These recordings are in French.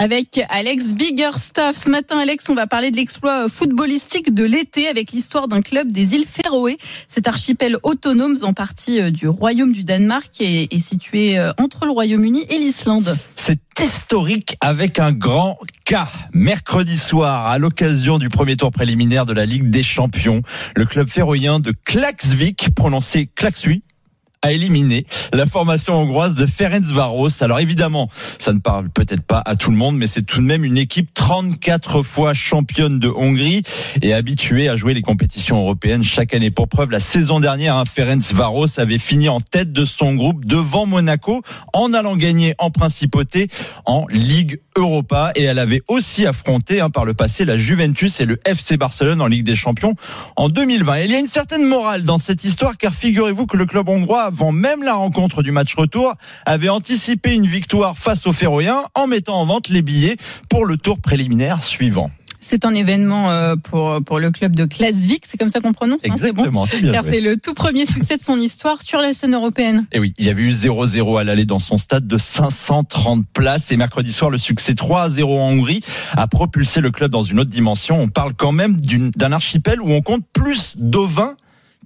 Avec Alex Biggerstaff. Ce matin, Alex, on va parler de l'exploit footballistique de l'été avec l'histoire d'un club des îles Féroé. Cet archipel autonome en partie euh, du royaume du Danemark est situé euh, entre le Royaume-Uni et l'Islande. C'est historique avec un grand K. Mercredi soir, à l'occasion du premier tour préliminaire de la Ligue des Champions, le club féroïen de Klaksvik, prononcé Klaksui, a éliminé la formation hongroise de Ferencvaros. Alors évidemment, ça ne parle peut-être pas à tout le monde, mais c'est tout de même une équipe 34 fois championne de Hongrie et habituée à jouer les compétitions européennes chaque année. Pour preuve, la saison dernière, hein, Ferencvaros avait fini en tête de son groupe devant Monaco en allant gagner en principauté en Ligue Europa et elle avait aussi affronté hein, par le passé la Juventus et le FC Barcelone en Ligue des Champions en 2020. Et il y a une certaine morale dans cette histoire car figurez-vous que le club hongrois avant même la rencontre du match retour, avait anticipé une victoire face aux Féroïens en mettant en vente les billets pour le tour préliminaire suivant. C'est un événement euh, pour, pour le club de Klasvik, c'est comme ça qu'on prononce hein, Exactement, c'est bon Car c'est le tout premier succès de son histoire sur la scène européenne. Et oui, il y avait eu 0-0 à l'aller dans son stade de 530 places et mercredi soir, le succès 3-0 en Hongrie a propulsé le club dans une autre dimension. On parle quand même d'un archipel où on compte plus d'ovins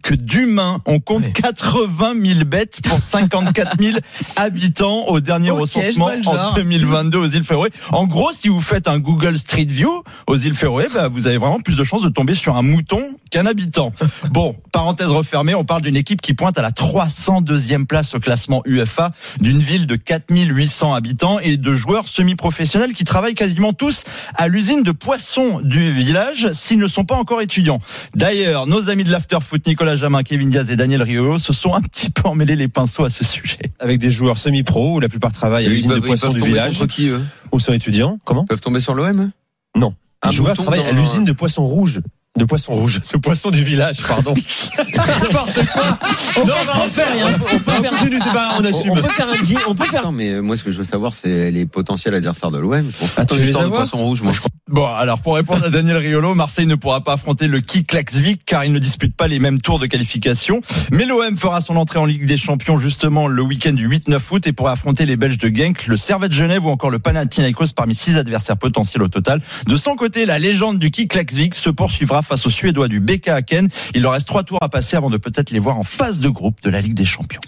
que d'humains. On compte 80 000 bêtes pour 54 000 habitants au dernier recensement en 2022 aux îles Féroé. En gros, si vous faites un Google Street View aux îles Féroé, bah, vous avez vraiment plus de chances de tomber sur un mouton qu'un habitant. Bon, parenthèse refermée, on parle d'une équipe qui pointe à la 302e place au classement UFA, d'une ville de 4800 habitants et de joueurs semi-professionnels qui travaillent quasiment tous à l'usine de poissons du village s'ils ne sont pas encore étudiants. D'ailleurs, nos amis de l'afterfoot, Nicolas Jamin, Kevin Diaz et Daniel Riolo se sont un petit peu emmêlés les pinceaux à ce sujet. Avec des joueurs semi-pro où la plupart travaillent à l'usine de poissons du village. Qui, eux? Ou sont étudiants. Comment? Ils peuvent tomber sur l'OM Non. Un joueur travaille à l'usine de poissons rouges de poissons rouges, de poissons du village, pardon. N'importe quoi. On non, on peut faire rien. On peut faire pas, on assume. On peut faire un deal, on peut faire. Non, mais moi, ce que je veux savoir, c'est les potentiels adversaires de l'OM. Je pense ah, tu l'histoire de moi, je crois. Bon, alors pour répondre à Daniel Riolo, Marseille ne pourra pas affronter le Kik Klaxvik car il ne dispute pas les mêmes tours de qualification. Mais l'OM fera son entrée en Ligue des Champions justement le week-end du 8-9 août et pourra affronter les Belges de Genk, le Servette Genève ou encore le Panathinaikos parmi six adversaires potentiels au total. De son côté, la légende du Kik Klaxvik se poursuivra face aux Suédois du BK Aken. Il leur reste trois tours à passer avant de peut-être les voir en phase de groupe de la Ligue des Champions.